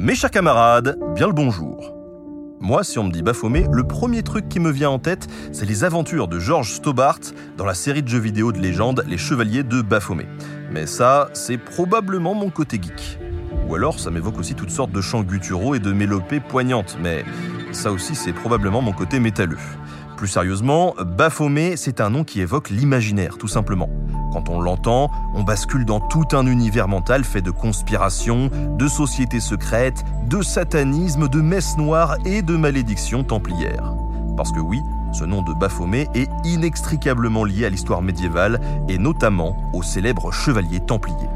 Mes chers camarades, bien le bonjour. Moi, si on me dit Baphomet, le premier truc qui me vient en tête, c'est les aventures de George Stobart dans la série de jeux vidéo de légende Les Chevaliers de Baphomet. Mais ça, c'est probablement mon côté geek. Ou alors, ça m'évoque aussi toutes sortes de chants gutturaux et de mélopées poignantes, mais ça aussi, c'est probablement mon côté métalleux. Plus sérieusement, Baphomet, c'est un nom qui évoque l'imaginaire, tout simplement. Quand on l'entend, on bascule dans tout un univers mental fait de conspirations, de sociétés secrètes, de satanisme, de messes noires et de malédictions templières. Parce que oui, ce nom de Baphomet est inextricablement lié à l'histoire médiévale et notamment au célèbre chevalier templier.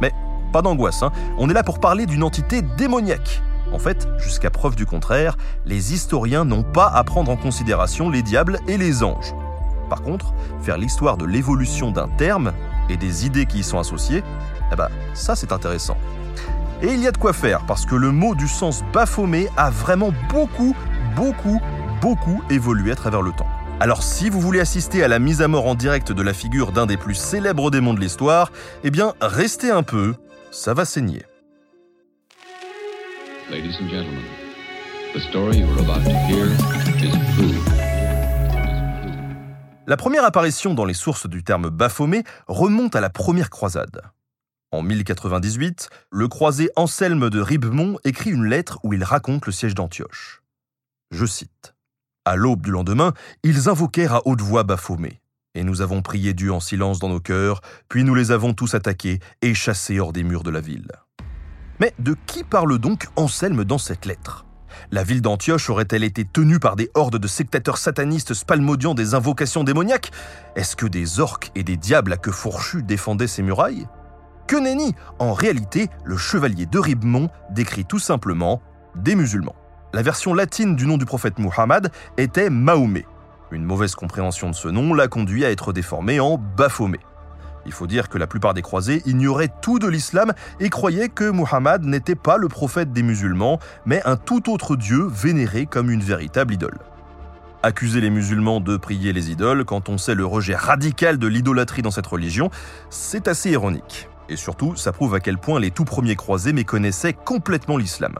Mais pas d'angoisse, hein. on est là pour parler d'une entité démoniaque en fait, jusqu'à preuve du contraire, les historiens n'ont pas à prendre en considération les diables et les anges. Par contre, faire l'histoire de l'évolution d'un terme et des idées qui y sont associées, eh ben, ça c'est intéressant. Et il y a de quoi faire, parce que le mot du sens baphomet a vraiment beaucoup, beaucoup, beaucoup évolué à travers le temps. Alors si vous voulez assister à la mise à mort en direct de la figure d'un des plus célèbres démons de l'histoire, eh bien restez un peu, ça va saigner. Ladies and gentlemen, the story you about to hear is true. La première apparition dans les sources du terme Baphomet remonte à la première croisade. En 1098, le croisé Anselme de Ribemont écrit une lettre où il raconte le siège d'Antioche. Je cite À l'aube du lendemain, ils invoquèrent à haute voix Baphomet. Et nous avons prié Dieu en silence dans nos cœurs, puis nous les avons tous attaqués et chassés hors des murs de la ville. Mais de qui parle donc Anselme dans cette lettre? La ville d'Antioche aurait-elle été tenue par des hordes de sectateurs satanistes spalmodiant des invocations démoniaques? Est-ce que des orques et des diables à queue fourchue défendaient ces murailles? Que nenni En réalité, le chevalier de Ribemont décrit tout simplement des musulmans. La version latine du nom du prophète Muhammad était Mahomet. Une mauvaise compréhension de ce nom l'a conduit à être déformé en Baphomet. Il faut dire que la plupart des croisés ignoraient tout de l'islam et croyaient que Muhammad n'était pas le prophète des musulmans, mais un tout autre dieu vénéré comme une véritable idole. Accuser les musulmans de prier les idoles quand on sait le rejet radical de l'idolâtrie dans cette religion, c'est assez ironique. Et surtout, ça prouve à quel point les tout premiers croisés méconnaissaient complètement l'islam.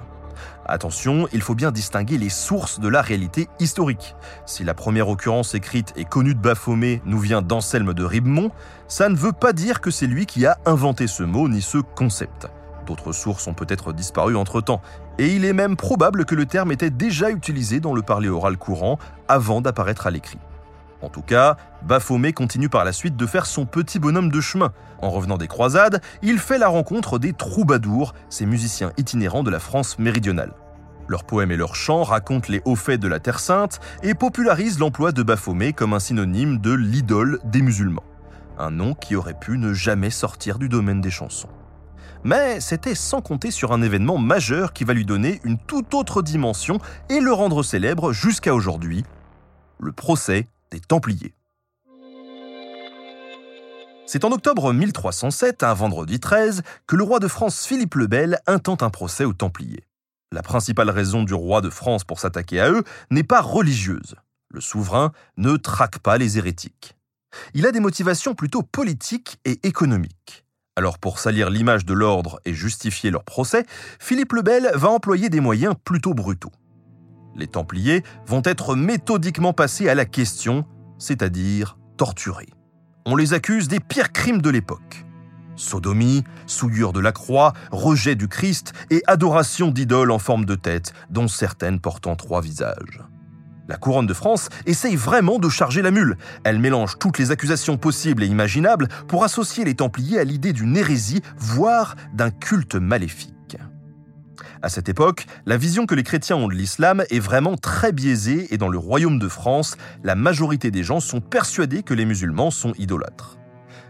Attention, il faut bien distinguer les sources de la réalité historique. Si la première occurrence écrite et connue de Baphomet nous vient d'Anselme de Ribemont, ça ne veut pas dire que c'est lui qui a inventé ce mot ni ce concept. D'autres sources ont peut-être disparu entre-temps, et il est même probable que le terme était déjà utilisé dans le parler oral courant avant d'apparaître à l'écrit. En tout cas, Baphomet continue par la suite de faire son petit bonhomme de chemin. En revenant des croisades, il fait la rencontre des troubadours, ces musiciens itinérants de la France méridionale. Leurs poèmes et leurs chants racontent les hauts faits de la Terre Sainte et popularisent l'emploi de Baphomet comme un synonyme de l'idole des musulmans. Un nom qui aurait pu ne jamais sortir du domaine des chansons. Mais c'était sans compter sur un événement majeur qui va lui donner une toute autre dimension et le rendre célèbre jusqu'à aujourd'hui, le procès Templiers. C'est en octobre 1307, un vendredi 13, que le roi de France Philippe le Bel intente un procès aux Templiers. La principale raison du roi de France pour s'attaquer à eux n'est pas religieuse. Le souverain ne traque pas les hérétiques. Il a des motivations plutôt politiques et économiques. Alors pour salir l'image de l'ordre et justifier leur procès, Philippe le Bel va employer des moyens plutôt brutaux. Les Templiers vont être méthodiquement passés à la question, c'est-à-dire torturés. On les accuse des pires crimes de l'époque. Sodomie, souillure de la croix, rejet du Christ et adoration d'idoles en forme de tête, dont certaines portant trois visages. La couronne de France essaye vraiment de charger la mule. Elle mélange toutes les accusations possibles et imaginables pour associer les Templiers à l'idée d'une hérésie, voire d'un culte maléfique. À cette époque, la vision que les chrétiens ont de l'islam est vraiment très biaisée et dans le royaume de France, la majorité des gens sont persuadés que les musulmans sont idolâtres.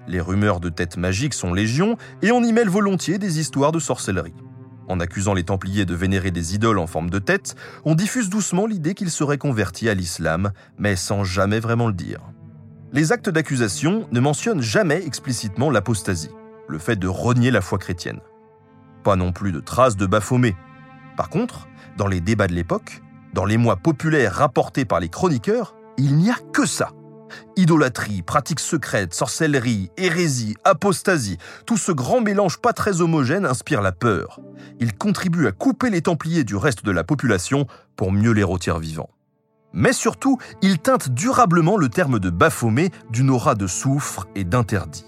Les rumeurs de têtes magiques sont légion et on y mêle volontiers des histoires de sorcellerie. En accusant les Templiers de vénérer des idoles en forme de tête, on diffuse doucement l'idée qu'ils seraient convertis à l'islam, mais sans jamais vraiment le dire. Les actes d'accusation ne mentionnent jamais explicitement l'apostasie, le fait de renier la foi chrétienne. Pas non plus de traces de Baphomet. Par contre, dans les débats de l'époque, dans les mois populaires rapportés par les chroniqueurs, il n'y a que ça. Idolâtrie, pratiques secrètes, sorcellerie, hérésie, apostasie, tout ce grand mélange pas très homogène inspire la peur. Il contribue à couper les Templiers du reste de la population pour mieux les rôtir vivants. Mais surtout, il teinte durablement le terme de Baphomet d'une aura de soufre et d'interdit.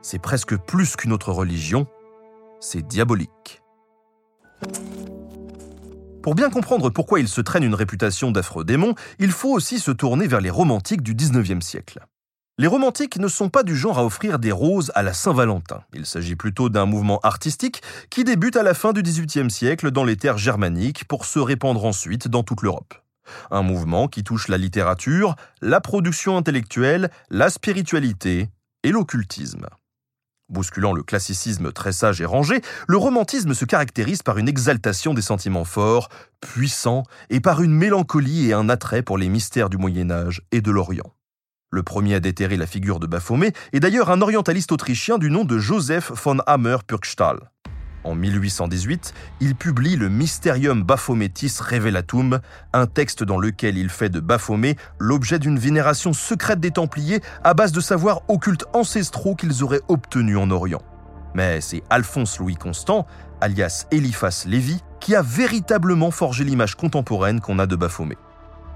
C'est presque plus qu'une autre religion, c'est diabolique. Pour bien comprendre pourquoi il se traîne une réputation d'affreux démon, il faut aussi se tourner vers les romantiques du XIXe siècle. Les romantiques ne sont pas du genre à offrir des roses à la Saint-Valentin. Il s'agit plutôt d'un mouvement artistique qui débute à la fin du XVIIIe siècle dans les terres germaniques pour se répandre ensuite dans toute l'Europe. Un mouvement qui touche la littérature, la production intellectuelle, la spiritualité et l'occultisme. Bousculant le classicisme très sage et rangé, le romantisme se caractérise par une exaltation des sentiments forts, puissants, et par une mélancolie et un attrait pour les mystères du Moyen Âge et de l'Orient. Le premier à déterrer la figure de Baphomet est d'ailleurs un orientaliste autrichien du nom de Joseph von Hammer-Purgstall. En 1818, il publie le Mysterium Baphometis Revelatum, un texte dans lequel il fait de Baphomet l'objet d'une vénération secrète des Templiers à base de savoirs occultes ancestraux qu'ils auraient obtenus en Orient. Mais c'est Alphonse Louis Constant, alias Eliphas Lévy, qui a véritablement forgé l'image contemporaine qu'on a de Baphomet.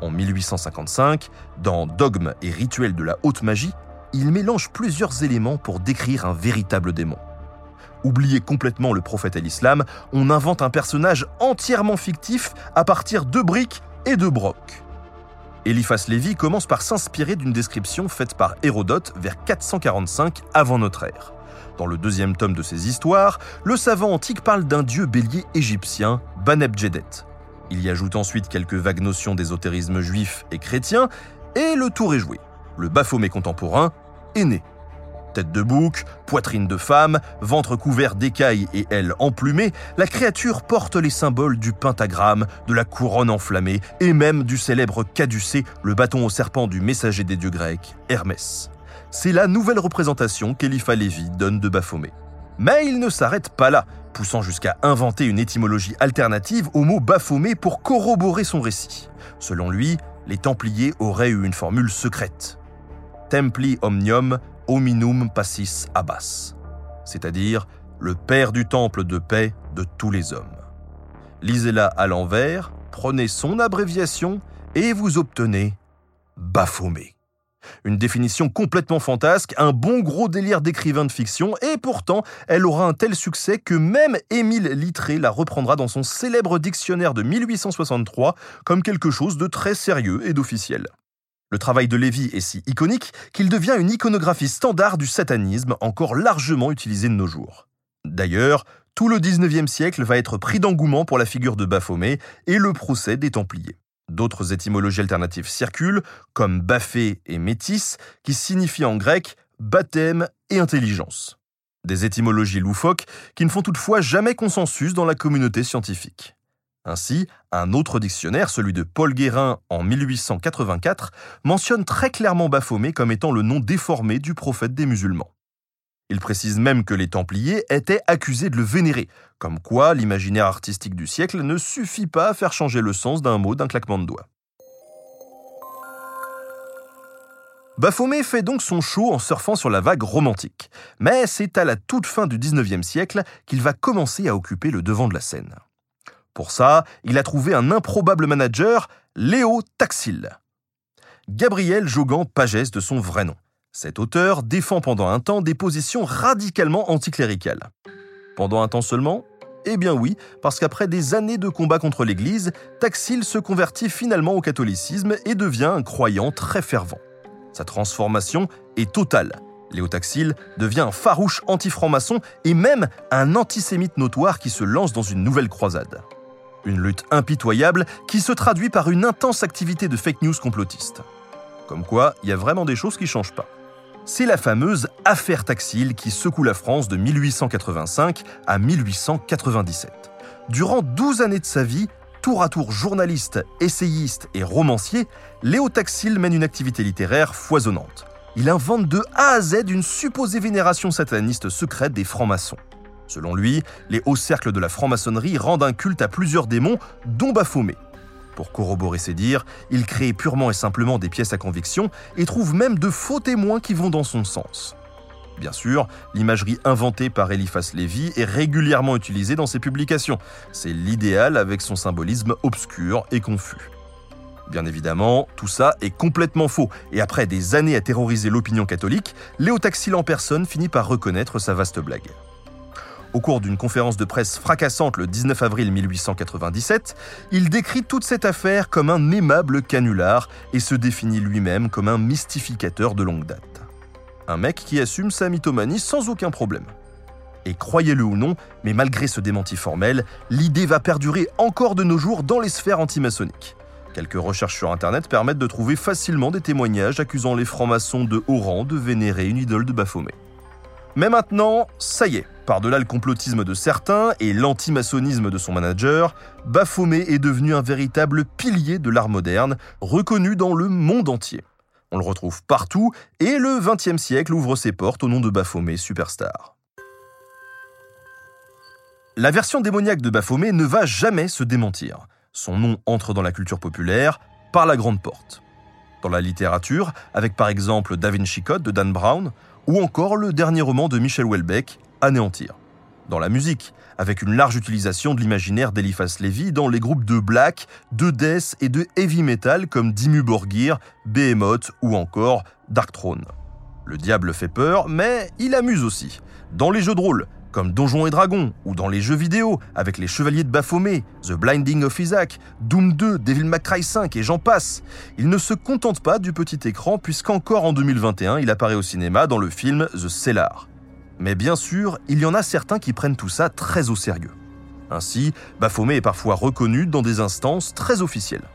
En 1855, dans Dogme et rituels de la haute magie, il mélange plusieurs éléments pour décrire un véritable démon oublier complètement le prophète et l'islam, on invente un personnage entièrement fictif à partir de briques et de brocs. Eliphas Lévy commence par s'inspirer d'une description faite par Hérodote vers 445 avant notre ère. Dans le deuxième tome de ses histoires, le savant antique parle d'un dieu bélier égyptien, Banebjedet. Il y ajoute ensuite quelques vagues notions d'ésotérisme juif et chrétien, et le tour est joué. Le Baphomet contemporain est né. Tête de bouc, poitrine de femme, ventre couvert d'écailles et ailes emplumées, la créature porte les symboles du pentagramme, de la couronne enflammée et même du célèbre caducée, le bâton au serpent du messager des dieux grecs, Hermès. C'est la nouvelle représentation qu'Elifa Lévy donne de Baphomet. Mais il ne s'arrête pas là, poussant jusqu'à inventer une étymologie alternative au mot Baphomet pour corroborer son récit. Selon lui, les Templiers auraient eu une formule secrète. Templi omnium hominum passis abbas, c'est-à-dire le père du temple de paix de tous les hommes. Lisez-la à l'envers, prenez son abréviation et vous obtenez Baphomet. Une définition complètement fantasque, un bon gros délire d'écrivain de fiction, et pourtant, elle aura un tel succès que même Émile Littré la reprendra dans son célèbre dictionnaire de 1863 comme quelque chose de très sérieux et d'officiel. Le travail de Lévy est si iconique qu'il devient une iconographie standard du satanisme encore largement utilisée de nos jours. D'ailleurs, tout le 19e siècle va être pris d'engouement pour la figure de Baphomet et le procès des Templiers. D'autres étymologies alternatives circulent, comme Baphé et Métis, qui signifient en grec baptême et intelligence. Des étymologies loufoques qui ne font toutefois jamais consensus dans la communauté scientifique. Ainsi, un autre dictionnaire, celui de Paul Guérin en 1884, mentionne très clairement Baphomet comme étant le nom déformé du prophète des musulmans. Il précise même que les Templiers étaient accusés de le vénérer, comme quoi l'imaginaire artistique du siècle ne suffit pas à faire changer le sens d'un mot d'un claquement de doigts. Baphomet fait donc son show en surfant sur la vague romantique, mais c'est à la toute fin du XIXe siècle qu'il va commencer à occuper le devant de la scène. Pour ça, il a trouvé un improbable manager, Léo Taxil. Gabriel Jogan Pagès de son vrai nom. Cet auteur défend pendant un temps des positions radicalement anticléricales. Pendant un temps seulement? Eh bien oui, parce qu'après des années de combat contre l'Église, Taxil se convertit finalement au catholicisme et devient un croyant très fervent. Sa transformation est totale. Léo Taxil devient un farouche anti-franc-maçon et même un antisémite notoire qui se lance dans une nouvelle croisade. Une lutte impitoyable qui se traduit par une intense activité de fake news complotiste. Comme quoi, il y a vraiment des choses qui changent pas. C'est la fameuse affaire Taxil qui secoue la France de 1885 à 1897. Durant 12 années de sa vie, tour à tour journaliste, essayiste et romancier, Léo Taxil mène une activité littéraire foisonnante. Il invente de A à Z une supposée vénération sataniste secrète des francs-maçons. Selon lui, les hauts cercles de la franc-maçonnerie rendent un culte à plusieurs démons, dont Baphomet. Pour corroborer ses dires, il crée purement et simplement des pièces à conviction et trouve même de faux témoins qui vont dans son sens. Bien sûr, l'imagerie inventée par Eliphas Lévy est régulièrement utilisée dans ses publications. C'est l'idéal avec son symbolisme obscur et confus. Bien évidemment, tout ça est complètement faux, et après des années à terroriser l'opinion catholique, Léo Taxil en personne finit par reconnaître sa vaste blague. Au cours d'une conférence de presse fracassante le 19 avril 1897, il décrit toute cette affaire comme un aimable canular et se définit lui-même comme un mystificateur de longue date. Un mec qui assume sa mythomanie sans aucun problème. Et croyez-le ou non, mais malgré ce démenti formel, l'idée va perdurer encore de nos jours dans les sphères antimaçonniques. Quelques recherches sur Internet permettent de trouver facilement des témoignages accusant les francs-maçons de haut rang de vénérer une idole de Baphomet. Mais maintenant, ça y est, par-delà le complotisme de certains et l'antimaçonnisme de son manager, Baphomet est devenu un véritable pilier de l'art moderne, reconnu dans le monde entier. On le retrouve partout et le XXe siècle ouvre ses portes au nom de Baphomet Superstar. La version démoniaque de Baphomet ne va jamais se démentir. Son nom entre dans la culture populaire par la grande porte. Dans la littérature, avec par exemple Da Vinci de Dan Brown, ou encore le dernier roman de Michel Houellebecq, Anéantir. Dans la musique, avec une large utilisation de l'imaginaire d'Eliphas Lévy dans les groupes de black, de death et de heavy metal comme Dimmu Borgir, Behemoth ou encore Darkthrone. Le diable fait peur, mais il amuse aussi. Dans les jeux de rôle, comme Donjons et Dragons, ou dans les jeux vidéo, avec les Chevaliers de Baphomet, The Blinding of Isaac, Doom 2, Devil May Cry 5 et j'en passe. Il ne se contente pas du petit écran puisqu'encore en 2021, il apparaît au cinéma dans le film The Cellar. Mais bien sûr, il y en a certains qui prennent tout ça très au sérieux. Ainsi, Baphomet est parfois reconnu dans des instances très officielles.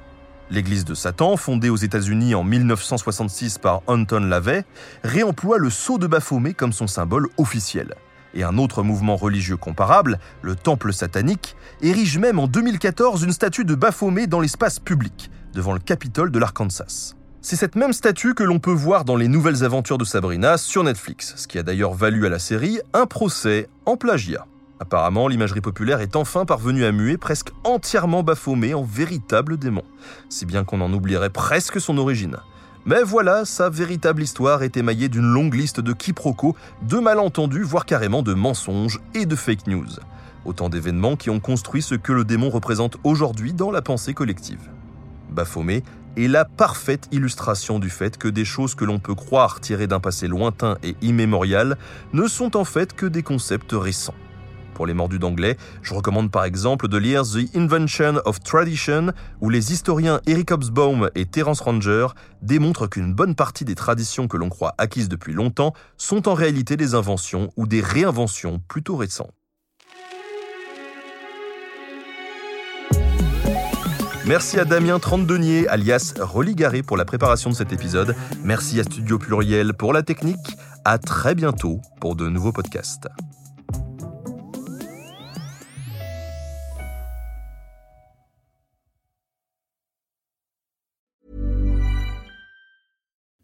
L'Église de Satan, fondée aux États-Unis en 1966 par Anton LaVey, réemploie le sceau de Baphomet comme son symbole officiel et un autre mouvement religieux comparable, le Temple satanique, érige même en 2014 une statue de Baphomet dans l'espace public, devant le Capitole de l'Arkansas. C'est cette même statue que l'on peut voir dans les nouvelles aventures de Sabrina sur Netflix, ce qui a d'ailleurs valu à la série un procès en plagiat. Apparemment, l'imagerie populaire est enfin parvenue à muer presque entièrement Baphomet en véritable démon, si bien qu'on en oublierait presque son origine. Mais voilà, sa véritable histoire est émaillée d'une longue liste de quiproquos, de malentendus, voire carrément de mensonges et de fake news. Autant d'événements qui ont construit ce que le démon représente aujourd'hui dans la pensée collective. Baphomet est la parfaite illustration du fait que des choses que l'on peut croire tirées d'un passé lointain et immémorial ne sont en fait que des concepts récents. Pour les mordus d'anglais, je recommande par exemple de lire The Invention of Tradition, où les historiens Eric Hobsbawm et Terence Ranger démontrent qu'une bonne partie des traditions que l'on croit acquises depuis longtemps sont en réalité des inventions ou des réinventions plutôt récentes. Merci à Damien Trentedenier, alias Religaré, pour la préparation de cet épisode. Merci à Studio Pluriel pour la technique. À très bientôt pour de nouveaux podcasts.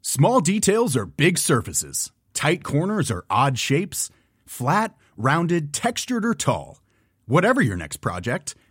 Small details are big surfaces. Tight corners are odd shapes. Flat, rounded, textured, or tall. Whatever your next project,